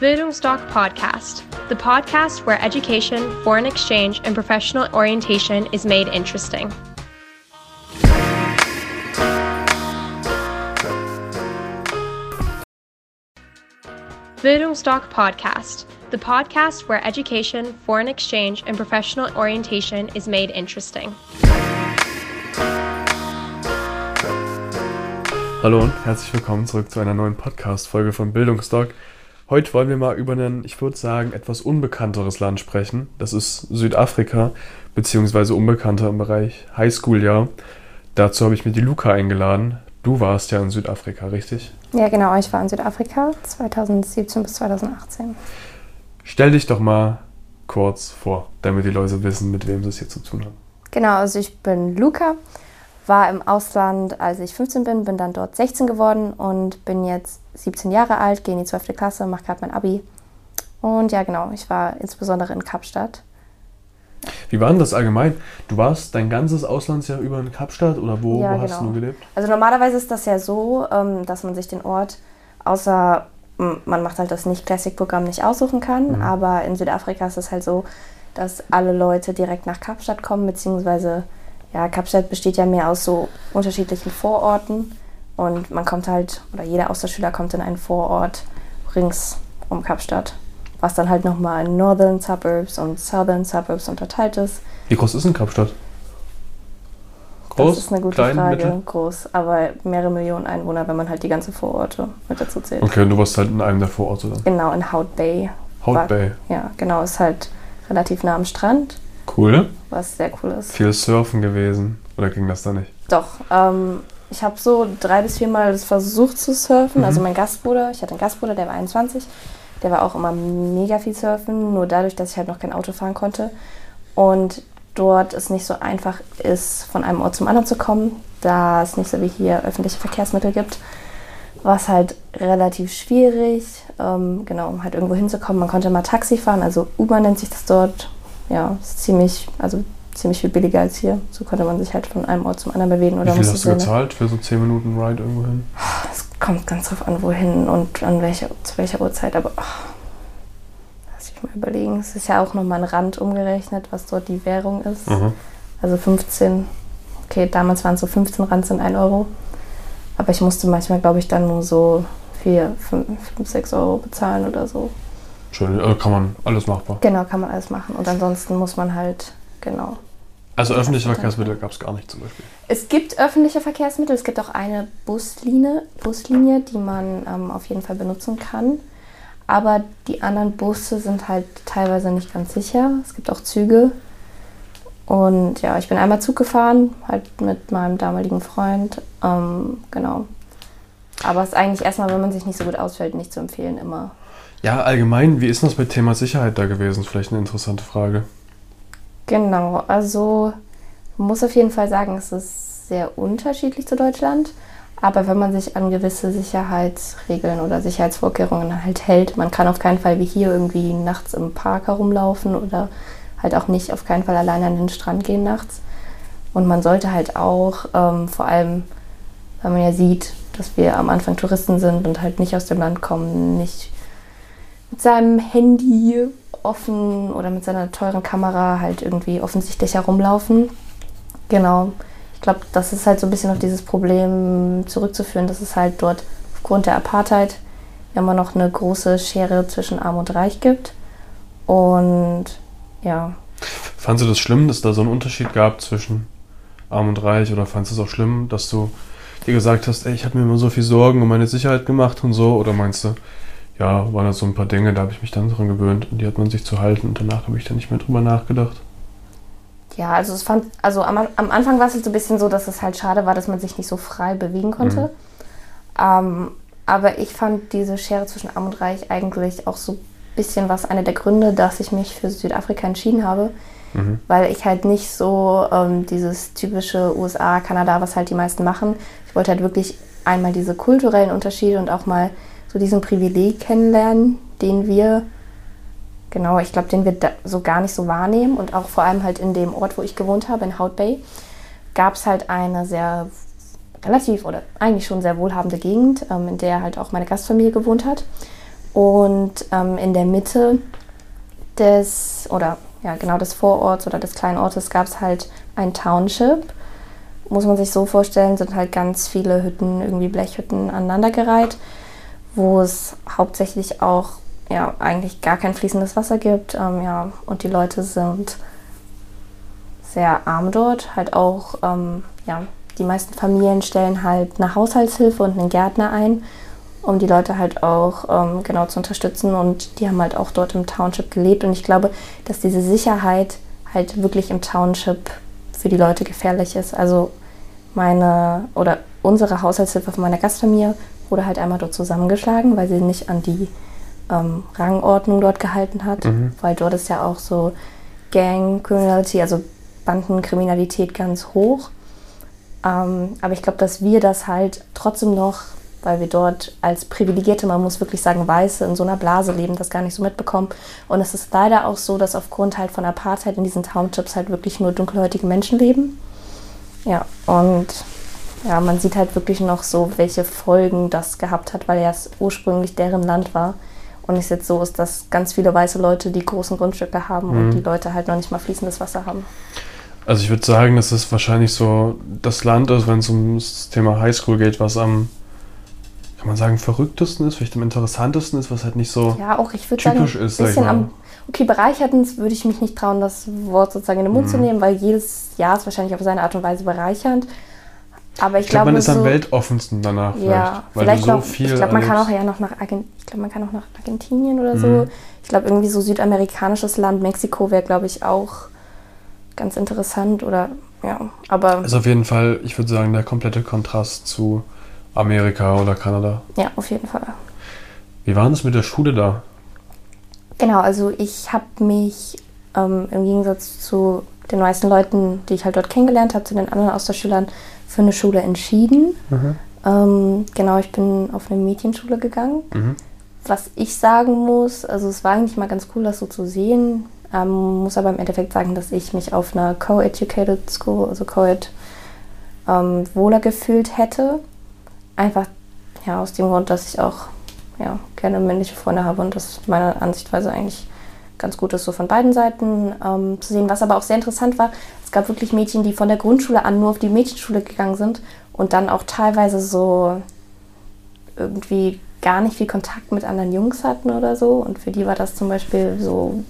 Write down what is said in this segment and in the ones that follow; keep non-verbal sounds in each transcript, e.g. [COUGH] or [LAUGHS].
Bildungsdoc Podcast, the podcast where education, foreign exchange, and professional orientation is made interesting. Bildungsdoc Podcast, the podcast where education, foreign exchange, and professional orientation is made interesting. Hallo und herzlich willkommen zurück zu einer neuen Podcast-Folge von Bildungsdoc. Heute wollen wir mal über ein, ich würde sagen, etwas unbekannteres Land sprechen. Das ist Südafrika, beziehungsweise unbekannter im Bereich Highschool-Jahr. Dazu habe ich mir die Luca eingeladen. Du warst ja in Südafrika, richtig? Ja, genau. Ich war in Südafrika 2017 bis 2018. Stell dich doch mal kurz vor, damit die Leute wissen, mit wem sie es hier zu tun haben. Genau, also ich bin Luca, war im Ausland, als ich 15 bin, bin dann dort 16 geworden und bin jetzt 17 Jahre alt, gehe in die 12. Klasse, mache gerade mein Abi. Und ja, genau, ich war insbesondere in Kapstadt. Wie war denn das allgemein? Du warst dein ganzes Auslandsjahr über in Kapstadt oder wo, Ja, wo hast genau. du gelebt? Also normalerweise ist das ja so, ähm, dass man sich den Ort, außer man macht halt das Nicht-Classic-Programm nicht aussuchen kann, Mhm. aber in Südafrika ist es halt so, dass alle Leute direkt nach Kapstadt kommen, beziehungsweise, ja, Kapstadt besteht ja mehr aus so unterschiedlichen Vororten und man kommt halt, oder jeder Austauschschüler kommt in einen Vorort rings um Kapstadt, was dann halt nochmal in Northern Suburbs und Southern Suburbs unterteilt ist. Wie groß ist denn Kapstadt? Groß? das ist eine gute klein, Frage. mittel? Groß, aber mehrere Millionen Einwohner, wenn man halt die ganze Vororte mit dazu zählt. Okay, und du warst halt in einem der Vororte dann. Genau, in Hout Bay. Hout War- Bay. Ja, genau, ist halt relativ nah am Strand, Cool. was sehr cool ist. Viel Surfen gewesen. Oder ging das da nicht? Doch, ähm, ich habe so drei bis viermal das versucht zu surfen. Mhm. Also mein Gastbruder, ich hatte einen Gastbruder, der war 21, der war auch immer mega viel surfen, nur dadurch, dass ich halt noch kein Auto fahren konnte. Und dort es nicht so einfach ist, von einem Ort zum anderen zu kommen, da es nicht so wie hier öffentliche Verkehrsmittel gibt, war es halt relativ schwierig, ähm, genau, um halt irgendwo hinzukommen. Man konnte mal Taxi fahren, also Uber nennt sich das dort. Ja, ist ziemlich, also ziemlich viel billiger als hier. So konnte man sich halt von einem Ort zum anderen bewegen. Oder Wie viel hast du seine- gezahlt für so 10 Minuten Ride irgendwo hin? Es kommt ganz drauf an, wohin und an welcher, zu welcher Uhrzeit, aber ach, lass ich mal überlegen. Es ist ja auch nochmal ein Rand umgerechnet, was dort die Währung ist. Mhm. Also 15, okay, damals waren es so 15 Rand sind 1 Euro. Aber ich musste manchmal, glaube ich, dann nur so 4, 5, 5, 6 Euro bezahlen oder so. Schön, äh, kann man alles machbar. Genau, kann man alles machen. Und ansonsten muss man halt, genau. Also öffentliche Verkehrsmittel gab es gar nicht zum Beispiel. Es gibt öffentliche Verkehrsmittel, es gibt auch eine Buslinie, Buslinie die man ähm, auf jeden Fall benutzen kann. Aber die anderen Busse sind halt teilweise nicht ganz sicher. Es gibt auch Züge. Und ja, ich bin einmal Zug gefahren, halt mit meinem damaligen Freund. Ähm, genau. Aber es ist eigentlich erstmal, wenn man sich nicht so gut ausfällt, nicht zu empfehlen immer. Ja, allgemein, wie ist das mit Thema Sicherheit da gewesen? Vielleicht eine interessante Frage. Genau, also muss auf jeden Fall sagen, es ist sehr unterschiedlich zu Deutschland. Aber wenn man sich an gewisse Sicherheitsregeln oder Sicherheitsvorkehrungen halt hält, man kann auf keinen Fall wie hier irgendwie nachts im Park herumlaufen oder halt auch nicht auf keinen Fall alleine an den Strand gehen nachts. Und man sollte halt auch, ähm, vor allem, weil man ja sieht, dass wir am Anfang Touristen sind und halt nicht aus dem Land kommen, nicht mit seinem Handy offen oder mit seiner teuren Kamera halt irgendwie offensichtlich herumlaufen. Genau. Ich glaube, das ist halt so ein bisschen auf dieses Problem zurückzuführen, dass es halt dort aufgrund der Apartheid immer noch eine große Schere zwischen Arm und Reich gibt. Und ja, Fandest du das schlimm, dass da so einen Unterschied gab zwischen Arm und Reich? Oder fandest du es auch schlimm, dass du dir gesagt hast, ey, ich habe mir immer so viel Sorgen um meine Sicherheit gemacht und so? Oder meinst du, ja, waren das so ein paar Dinge, da habe ich mich dann dran gewöhnt und die hat man sich zu halten und danach habe ich dann nicht mehr drüber nachgedacht? Ja, also es fand, also am, am Anfang war es halt so ein bisschen so, dass es halt schade war, dass man sich nicht so frei bewegen konnte. Ähm, aber ich fand diese Schere zwischen Arm und Reich eigentlich auch so ein bisschen was einer der Gründe, dass ich mich für Südafrika entschieden habe. Mhm. Weil ich halt nicht so ähm, dieses typische USA, Kanada, was halt die meisten machen. Ich wollte halt wirklich einmal diese kulturellen Unterschiede und auch mal so diesen Privileg kennenlernen, den wir Genau, ich glaube, den wir so gar nicht so wahrnehmen. Und auch vor allem halt in dem Ort, wo ich gewohnt habe, in Hout Bay, gab es halt eine sehr relativ oder eigentlich schon sehr wohlhabende Gegend, ähm, in der halt auch meine Gastfamilie gewohnt hat. Und ähm, in der Mitte des, oder ja, genau des Vororts oder des kleinen Ortes gab es halt ein Township. Muss man sich so vorstellen, sind halt ganz viele Hütten, irgendwie Blechhütten aneinandergereiht, wo es hauptsächlich auch ja, eigentlich gar kein fließendes Wasser gibt. Ähm, ja, und die Leute sind sehr arm dort. Halt auch, ähm, ja, die meisten Familien stellen halt eine Haushaltshilfe und einen Gärtner ein, um die Leute halt auch ähm, genau zu unterstützen. Und die haben halt auch dort im Township gelebt. Und ich glaube, dass diese Sicherheit halt wirklich im Township für die Leute gefährlich ist. Also meine oder unsere Haushaltshilfe von meiner Gastfamilie wurde halt einmal dort zusammengeschlagen, weil sie nicht an die ähm, Rangordnung dort gehalten hat, mhm. weil dort ist ja auch so Gang Criminality, also Bandenkriminalität ganz hoch. Ähm, aber ich glaube, dass wir das halt trotzdem noch, weil wir dort als Privilegierte, man muss wirklich sagen, Weiße in so einer Blase leben, das gar nicht so mitbekommen. Und es ist leider auch so, dass aufgrund halt von Apartheid in diesen Townships halt wirklich nur dunkelhäutige Menschen leben. Ja, und ja, man sieht halt wirklich noch so, welche Folgen das gehabt hat, weil ja es ursprünglich deren Land war. Und es jetzt so ist, dass ganz viele weiße Leute die großen Grundstücke haben mhm. und die Leute halt noch nicht mal fließendes Wasser haben. Also ich würde sagen, dass es wahrscheinlich so das Land ist, wenn es um das Thema Highschool geht, was am, kann man sagen, verrücktesten ist, vielleicht am interessantesten ist, was halt nicht so ja, auch, ich typisch sagen, ist. Bisschen am, okay, bereichertens würde ich mich nicht trauen, das Wort sozusagen in den Mund mhm. zu nehmen, weil jedes Jahr ist wahrscheinlich auf seine Art und Weise bereichernd. Aber ich, ich glaube, man ist so, am weltoffensten danach ja, vielleicht, weil vielleicht so noch, viel. Ich glaube, man kann auch ja noch nach Argentinien, ich glaube, man kann auch nach Argentinien oder mhm. so. Ich glaube, irgendwie so südamerikanisches Land, Mexiko wäre, glaube ich, auch ganz interessant oder ja, aber. Ist auf jeden Fall, ich würde sagen, der komplette Kontrast zu Amerika oder Kanada. Ja, auf jeden Fall. Wie war das mit der Schule da? Genau, also ich habe mich ähm, im Gegensatz zu den meisten Leuten, die ich halt dort kennengelernt habe, zu den anderen Austauschschülern, für eine Schule entschieden. Mhm. Ähm, genau, ich bin auf eine Mädchenschule gegangen. Mhm. Was ich sagen muss, also es war eigentlich mal ganz cool, das so zu sehen. Ähm, muss aber im Endeffekt sagen, dass ich mich auf einer Co-Educated School, also Co-Ed, ähm, wohler gefühlt hätte. Einfach ja, aus dem Grund, dass ich auch ja, gerne männliche Freunde habe und das meiner Ansichtweise eigentlich ganz gut ist, so von beiden Seiten ähm, zu sehen. Was aber auch sehr interessant war, es gab wirklich Mädchen, die von der Grundschule an nur auf die Mädchenschule gegangen sind und dann auch teilweise so irgendwie gar nicht viel Kontakt mit anderen Jungs hatten oder so. Und für die war das zum Beispiel so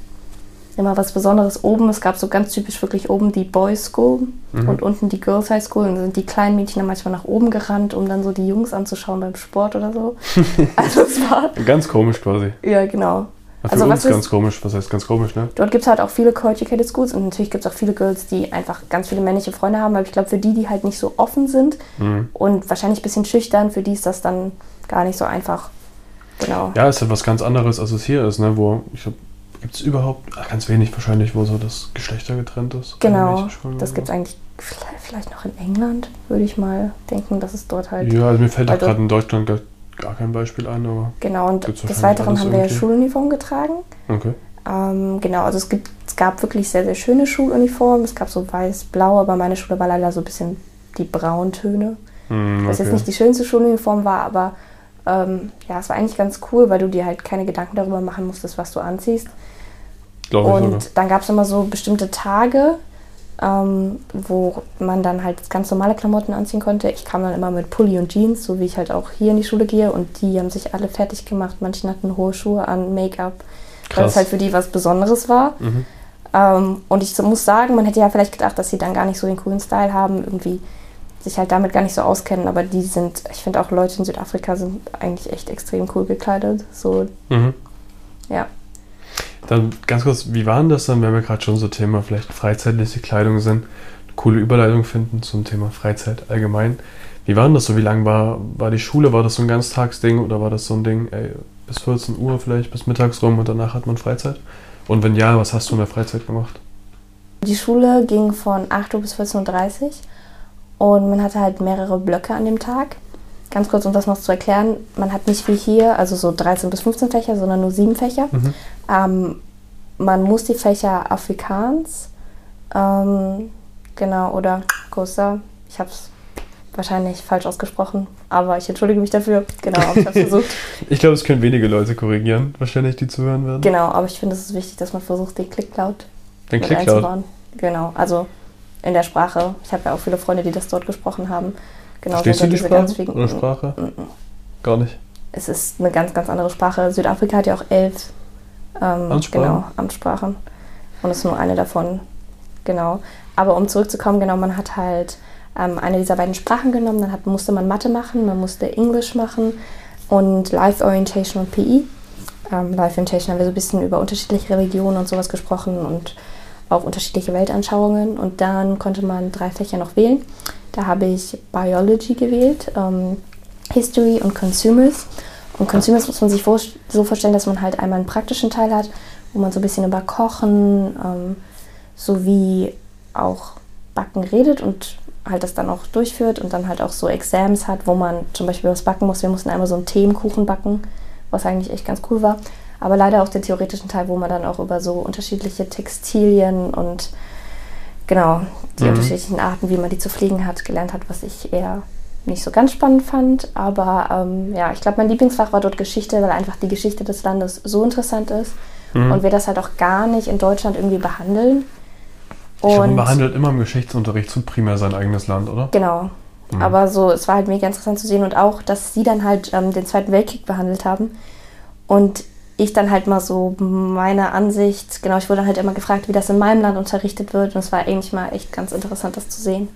immer was Besonderes. Oben, es gab so ganz typisch wirklich oben die Boys School mhm. und unten die Girls High School. Und dann sind die kleinen Mädchen dann manchmal nach oben gerannt, um dann so die Jungs anzuschauen beim Sport oder so. [LAUGHS] also es war... Ganz komisch quasi. Ja, genau. Für also uns ganz ist, komisch, was heißt ganz komisch, ne? Dort gibt es halt auch viele Co-Educated Schools und natürlich gibt es auch viele Girls, die einfach ganz viele männliche Freunde haben, aber ich glaube, für die, die halt nicht so offen sind mhm. und wahrscheinlich ein bisschen schüchtern, für die ist das dann gar nicht so einfach. Genau. Ja, ist halt was ganz anderes, als es hier ist, ne? Wo, ich glaube, gibt es überhaupt, ach, ganz wenig wahrscheinlich, wo so das Geschlechter getrennt ist. Genau, das gibt es eigentlich vielleicht noch in England, würde ich mal denken, dass es dort halt... Ja, also mir fällt auch gerade in Deutschland gar kein Beispiel ein, aber. Genau, und des Weiteren haben wir ja Schuluniform getragen. Okay. Ähm, genau, also es, gibt, es gab wirklich sehr, sehr schöne Schuluniformen. Es gab so weiß-blau, aber meine Schule war leider so ein bisschen die Brauntöne. Mm, okay. Was jetzt nicht die schönste Schuluniform war, aber ähm, ja, es war eigentlich ganz cool, weil du dir halt keine Gedanken darüber machen musstest, was du anziehst. Glaube und dann gab es immer so bestimmte Tage, ähm, wo man dann halt ganz normale Klamotten anziehen konnte. Ich kam dann immer mit Pulli und Jeans, so wie ich halt auch hier in die Schule gehe. Und die haben sich alle fertig gemacht. Manche hatten hohe Schuhe an, Make-up, weil es halt für die was Besonderes war. Mhm. Ähm, und ich muss sagen, man hätte ja vielleicht gedacht, dass sie dann gar nicht so den coolen Style haben, irgendwie sich halt damit gar nicht so auskennen. Aber die sind, ich finde auch Leute in Südafrika sind eigentlich echt extrem cool gekleidet. So, mhm. ja. Dann ganz kurz, wie war denn das dann, wenn wir gerade schon so Thema vielleicht freizeitliche Kleidung sind, coole Überleitung finden zum Thema Freizeit allgemein. Wie war denn das so? Wie lang war, war die Schule? War das so ein Ganztagsding oder war das so ein Ding, ey, bis 14 Uhr vielleicht, bis mittags rum und danach hat man Freizeit? Und wenn ja, was hast du in der Freizeit gemacht? Die Schule ging von 8 Uhr bis 14.30 Uhr und man hatte halt mehrere Blöcke an dem Tag. Ganz kurz, um das noch zu erklären, man hat nicht wie hier, also so 13 bis 15 Fächer, sondern nur sieben Fächer. Mhm. Ähm, man muss die Fächer Afrikaans, ähm, genau, oder Kosa, ich habe es wahrscheinlich falsch ausgesprochen, aber ich entschuldige mich dafür. Genau, ich habe [LAUGHS] versucht. ich glaube, es können wenige Leute korrigieren, wahrscheinlich, die zuhören werden. Genau, aber ich finde, es ist wichtig, dass man versucht, den Klicklaut den Klicklaut? Genau, also in der Sprache. Ich habe ja auch viele Freunde, die das dort gesprochen haben. Genau, Verstehst du die Sprache oder Sprache? Mm -mm. Gar nicht. Es ist eine ganz, ganz andere Sprache. Südafrika hat ja auch elf ähm, Amtssprachen. Genau, Amtssprachen. Und es ist nur eine davon. Genau. Aber um zurückzukommen, genau, man hat halt ähm, eine dieser beiden Sprachen genommen. Dann hat, musste man Mathe machen, man musste Englisch machen und Life Orientation und PE. Ähm, Life Orientation haben wir so ein bisschen über unterschiedliche Religionen und sowas gesprochen und auch unterschiedliche Weltanschauungen. Und dann konnte man drei Fächer noch wählen. Da habe ich Biology gewählt, ähm, History und Consumers. Und Consumers muss man sich so vorstellen, dass man halt einmal einen praktischen Teil hat, wo man so ein bisschen über Kochen ähm, sowie auch Backen redet und halt das dann auch durchführt und dann halt auch so Exams hat, wo man zum Beispiel was backen muss. Wir mussten einmal so einen Themenkuchen backen, was eigentlich echt ganz cool war. Aber leider auch den theoretischen Teil, wo man dann auch über so unterschiedliche Textilien und genau die mhm. unterschiedlichen Arten, wie man die zu fliegen hat, gelernt hat, was ich eher nicht so ganz spannend fand. Aber ähm, ja, ich glaube, mein Lieblingsfach war dort Geschichte, weil einfach die Geschichte des Landes so interessant ist mhm. und wir das halt auch gar nicht in Deutschland irgendwie behandeln. Und ich glaube, man behandelt immer im Geschichtsunterricht zu primär sein eigenes Land, oder? Genau. Mhm. Aber so, es war halt mega interessant zu sehen und auch, dass sie dann halt ähm, den Zweiten Weltkrieg behandelt haben. Und ich dann halt mal so meine Ansicht, genau, ich wurde halt immer gefragt, wie das in meinem Land unterrichtet wird und es war eigentlich mal echt ganz interessant, das zu sehen.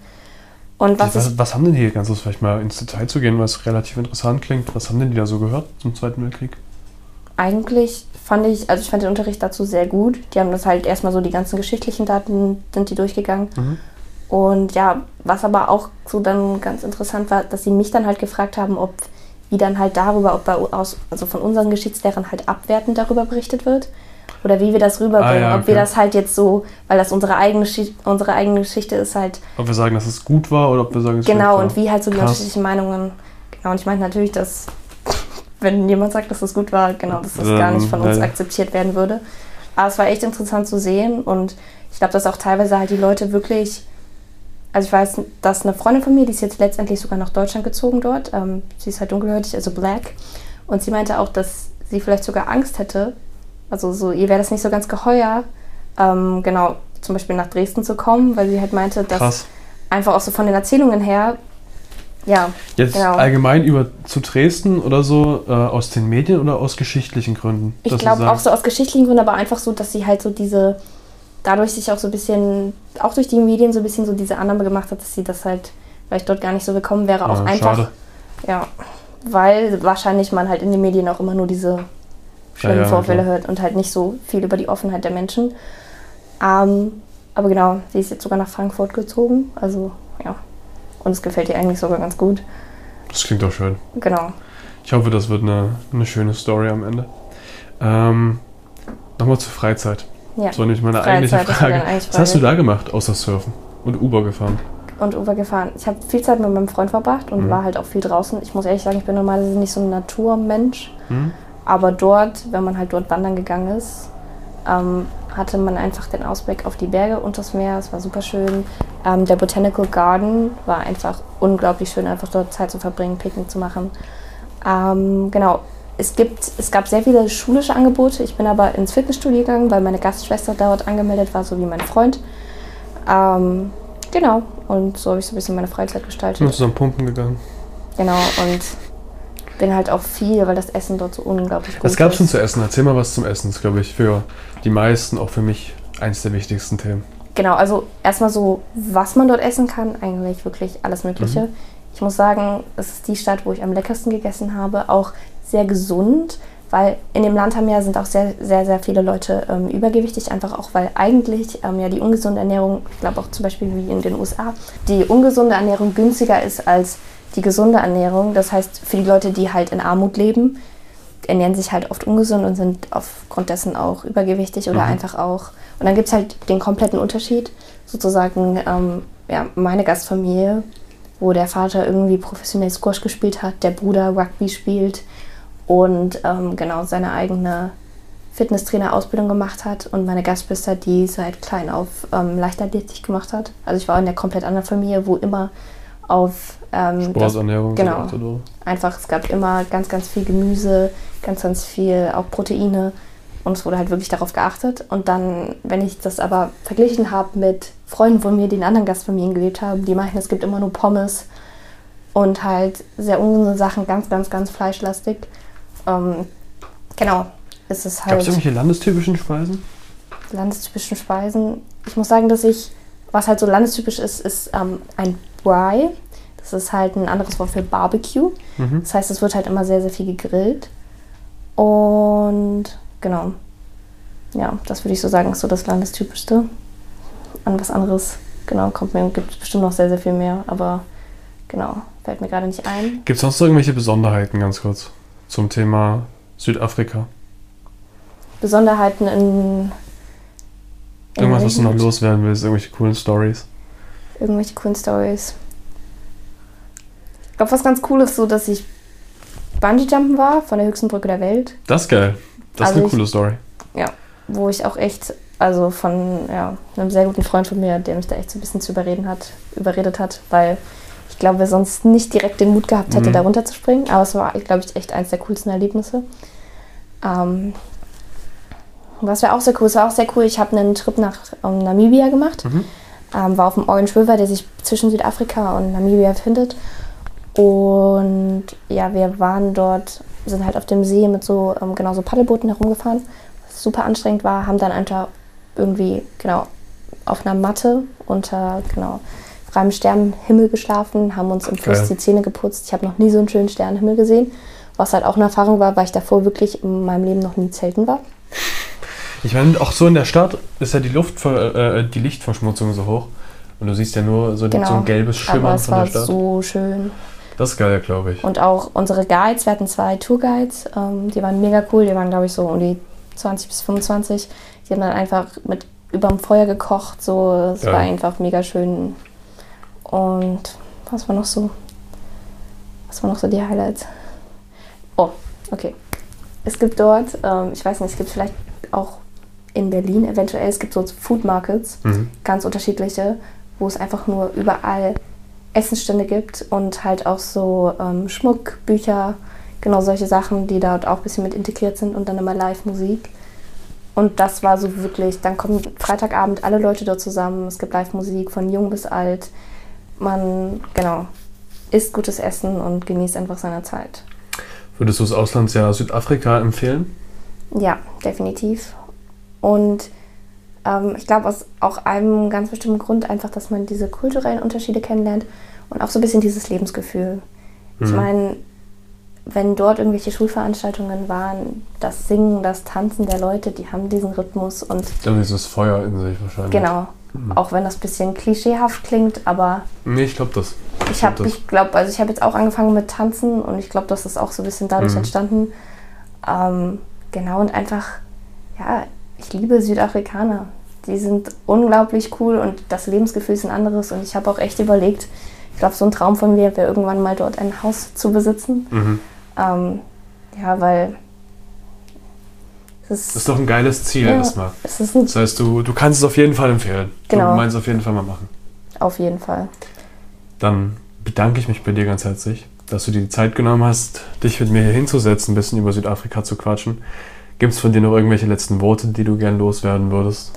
Und was, was, was haben denn die ganz vielleicht mal ins Detail zu gehen, was relativ interessant klingt, was haben denn die da so gehört zum Zweiten Weltkrieg? Eigentlich fand ich, also ich fand den Unterricht dazu sehr gut. Die haben das halt erstmal so die ganzen geschichtlichen Daten sind die durchgegangen. Mhm. Und ja, was aber auch so dann ganz interessant war, dass sie mich dann halt gefragt haben, ob wie dann halt darüber, ob bei, aus, also von unseren Geschichtslehrern halt abwertend darüber berichtet wird. Oder wie wir das rüberbringen. Ah, ja, okay. Ob wir das halt jetzt so, weil das unsere eigene, unsere eigene Geschichte ist halt. Ob wir sagen, dass es gut war oder ob wir sagen, es Genau, und wie halt so die unterschiedlichen Meinungen. Genau, und ich meine natürlich, dass, wenn jemand sagt, dass es gut war, genau, dass das ähm, gar nicht von uns ja. akzeptiert werden würde. Aber es war echt interessant zu sehen und ich glaube, dass auch teilweise halt die Leute wirklich also ich weiß, dass eine Freundin von mir, die ist jetzt letztendlich sogar nach Deutschland gezogen dort. Ähm, sie ist halt dunkelhäutig, also black. Und sie meinte auch, dass sie vielleicht sogar Angst hätte. Also so, ihr wäre das nicht so ganz geheuer, ähm, genau, zum Beispiel nach Dresden zu kommen, weil sie halt meinte, dass Krass. einfach auch so von den Erzählungen her, ja. Jetzt genau. allgemein über zu Dresden oder so, äh, aus den Medien oder aus geschichtlichen Gründen? Ich glaube auch so aus geschichtlichen Gründen, aber einfach so, dass sie halt so diese dadurch sich auch so ein bisschen, auch durch die Medien so ein bisschen so diese Annahme gemacht hat, dass sie das halt vielleicht dort gar nicht so willkommen wäre. Auch ja, einfach. Schade. Ja, weil wahrscheinlich man halt in den Medien auch immer nur diese schlimmen ja, ja, Vorfälle hört und halt nicht so viel über die Offenheit der Menschen. Ähm, aber genau, sie ist jetzt sogar nach Frankfurt gezogen. Also ja. Und es gefällt ihr eigentlich sogar ganz gut. Das klingt doch schön. Genau. Ich hoffe, das wird eine, eine schöne Story am Ende. Ähm, Nochmal zur Freizeit. Ja. So nicht meine eigentliche Frage. Was hast du da gemacht, außer Surfen und Uber gefahren? Und Uber gefahren. Ich habe viel Zeit mit meinem Freund verbracht und mhm. war halt auch viel draußen. Ich muss ehrlich sagen, ich bin normalerweise nicht so ein Naturmensch. Mhm. Aber dort, wenn man halt dort wandern gegangen ist, ähm, hatte man einfach den Ausblick auf die Berge und das Meer. Es war super schön. Ähm, der Botanical Garden war einfach unglaublich schön, einfach dort Zeit zu verbringen, Picknick zu machen. Ähm, genau, es, gibt, es gab sehr viele schulische Angebote. Ich bin aber ins Fitnessstudio gegangen, weil meine Gastschwester dort angemeldet war, so wie mein Freund. Ähm, genau, und so habe ich so ein bisschen meine Freizeit gestaltet. Du bist zusammen pumpen gegangen. Genau, und bin halt auch viel, weil das Essen dort so unglaublich gut ist. Was gab es denn zu essen? Erzähl mal was zum Essen. Das ist, glaube ich, für die meisten, auch für mich, eins der wichtigsten Themen. Genau, also erstmal so, was man dort essen kann, eigentlich wirklich alles Mögliche. Mhm. Ich muss sagen, es ist die Stadt, wo ich am leckersten gegessen habe. Auch sehr gesund, weil in dem Land haben ja sind auch sehr, sehr, sehr viele Leute ähm, übergewichtig, einfach auch weil eigentlich ähm, ja die ungesunde Ernährung, ich glaube auch zum Beispiel wie in den USA, die ungesunde Ernährung günstiger ist als die gesunde Ernährung. Das heißt, für die Leute, die halt in Armut leben, ernähren sich halt oft ungesund und sind aufgrund dessen auch übergewichtig oder mhm. einfach auch. Und dann gibt es halt den kompletten Unterschied. Sozusagen, ähm, ja, meine Gastfamilie, wo der Vater irgendwie professionell Squash gespielt hat, der Bruder Rugby spielt, und ähm, genau seine eigene Fitnesstrainer-Ausbildung gemacht hat und meine Gastschwester, die seit klein auf ähm, Leichtathletik gemacht hat. Also ich war in der komplett anderen Familie, wo immer auf ähm, das- Sporternährung. genau. so oder? einfach, es gab immer ganz, ganz viel Gemüse, ganz, ganz viel auch Proteine und es wurde halt wirklich darauf geachtet. Und dann, wenn ich das aber verglichen habe mit Freunden von mir, die in anderen Gastfamilien gelebt haben, die meinten, es gibt immer nur Pommes und halt sehr ungesunde Sachen, ganz, ganz, ganz fleischlastig. Ähm, genau, es ist Gab halt es irgendwelche landestypischen Speisen? landestypischen Speisen. Ich muss sagen, dass ich, was halt so landestypisch ist, ist ähm, ein Braai. Das ist halt ein anderes Wort für Barbecue. Mhm. Das heißt, es wird halt immer sehr, sehr viel gegrillt. Und genau. Ja, das würde ich so sagen, ist so das Landestypischste. An was anderes, genau, kommt mir, gibt es bestimmt noch sehr, sehr viel mehr, aber genau, fällt mir gerade nicht ein. Gibt es sonst irgendwelche Besonderheiten, ganz kurz, zum Thema Südafrika? Besonderheiten in. in Irgendwas, was du noch loswerden willst, irgendwelche coolen Stories? irgendwelche coolen Stories. Ich glaube, was ganz cool ist, so dass ich Bungee-Jumpen war von der höchsten Brücke der Welt, Das ist geil. Das ist Also eine ich- coole Story. wo ich auch echt, also von ja, einem sehr guten Freund von mir, der mich da echt so ein bisschen zu überreden hat, überredet hat, weil ich glaube, er sonst nicht direkt den Mut gehabt hätte, Mhm. da runterzuspringen. Aber es war, glaube ich, echt eins der coolsten Erlebnisse. Ähm, was war auch sehr cool, es war auch sehr cool, ich habe einen Trip nach ähm, Namibia gemacht. Mhm. ähm, war auf dem Orange River, der sich zwischen Südafrika und Namibia befindet. Und ja, wir waren dort, sind halt auf dem See mit so ähm, genau so Paddelbooten herumgefahren, was super anstrengend war, haben dann einfach irgendwie genau auf einer Matte unter genau freiem Sternenhimmel geschlafen, haben uns im Fluss Geil. die Zähne geputzt. Ich habe noch nie so einen schönen Sternenhimmel gesehen, was halt auch eine Erfahrung war, weil ich davor wirklich in meinem Leben noch nie zelten war. Ich meine, auch so in der Stadt ist ja die Luft, äh, die Lichtverschmutzung so hoch. Und du siehst ja nur so, Genau. so ein gelbes Aber Schimmern es von war der Stadt. so schön. Das ist geil, glaube ich. Und auch unsere Guides, wir hatten zwei Tourguides, ähm, die waren mega cool, die waren glaube ich so um die 20 bis 25. Die haben dann einfach mit überm Feuer gekocht, so, es war einfach mega schön. Und was war noch so? Was waren noch so die Highlights? Oh, okay. Es gibt dort, ähm, ich weiß nicht, es gibt vielleicht auch in Berlin eventuell, es gibt so Food Markets, Mhm. ganz unterschiedliche, wo es einfach nur überall Essensstände gibt und halt auch so ähm, Schmuck, Bücher, genau solche Sachen, die dort auch ein bisschen mit integriert sind und dann immer Live-Musik. Und das war so wirklich, dann kommen Freitagabend alle Leute dort zusammen, es gibt Live-Musik von jung bis alt. Man, genau, isst gutes Essen und genießt einfach seine Zeit. Würdest du das Auslandsjahr Südafrika empfehlen? Ja, definitiv. Und ähm, ich glaube aus auch einem ganz bestimmten Grund einfach, dass man diese kulturellen Unterschiede kennenlernt und auch so ein bisschen dieses Lebensgefühl. Ich Mhm. meine, wenn dort irgendwelche Schulveranstaltungen waren, das Singen, das Tanzen der Leute, die haben diesen Rhythmus und Ich glaube, dieses Feuer in sich wahrscheinlich. genau, auch wenn das ein bisschen klischeehaft klingt, aber Nee, ich glaube das. ich habe, ich glaube, also ich habe jetzt auch angefangen mit Tanzen und ich glaube, das ist auch so ein bisschen dadurch Mhm. entstanden. Ähm, genau und einfach, ja, ich liebe Südafrikaner. Die sind unglaublich cool und das Lebensgefühl ist ein anderes und ich habe auch echt überlegt, ich glaube, so ein Traum von mir wäre irgendwann mal dort ein Haus zu besitzen. Mhm. Ähm, ja, weil es Das ist doch ein geiles Ziel Ja. erstmal. es ist ein, Das heißt, du, du kannst es auf jeden Fall empfehlen. Genau. Du meinst auf jeden Fall mal machen. auf jeden Fall. Dann bedanke ich mich bei dir ganz herzlich, dass du dir die Zeit genommen hast, dich mit mir hier hinzusetzen, ein bisschen über Südafrika zu quatschen. Gibt es von dir noch irgendwelche letzten Worte, die du gern loswerden würdest?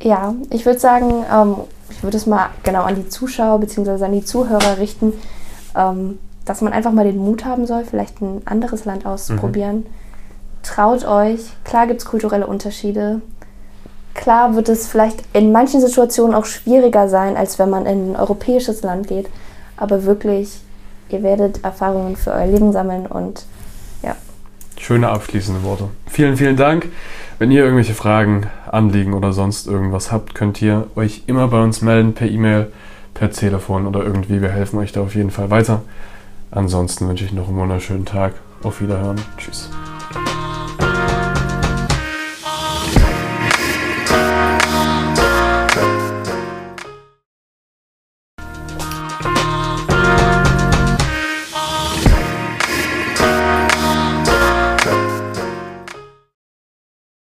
Ja, ich würde sagen, ähm, ich würde es mal genau an die Zuschauer bzw. an die Zuhörer richten, ähm, dass man einfach mal den Mut haben soll, vielleicht ein anderes Land auszuprobieren. Traut euch, klar gibt es kulturelle Unterschiede. Klar wird es vielleicht in manchen Situationen auch schwieriger sein, als wenn man in ein europäisches Land geht. Aber wirklich, ihr werdet Erfahrungen für euer Leben sammeln und Schöne abschließende Worte. Vielen, vielen Dank. Wenn ihr irgendwelche Fragen, Anliegen oder sonst irgendwas habt, könnt ihr euch immer bei uns melden, per E-Mail, per Telefon oder irgendwie. Wir helfen euch da auf jeden Fall weiter. Ansonsten wünsche ich noch einen wunderschönen Tag. Auf Wiederhören. Tschüss.